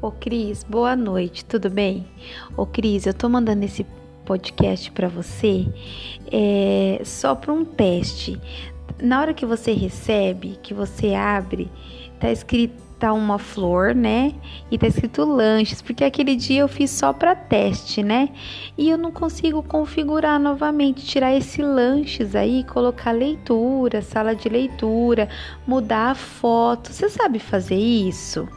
Ô Cris, boa noite, tudo bem? Ô Cris, eu tô mandando esse podcast para você é, só para um teste. Na hora que você recebe, que você abre, tá escrito tá uma flor, né? E tá escrito lanches, porque aquele dia eu fiz só para teste, né? E eu não consigo configurar novamente, tirar esse lanches aí, colocar leitura, sala de leitura, mudar a foto. Você sabe fazer isso?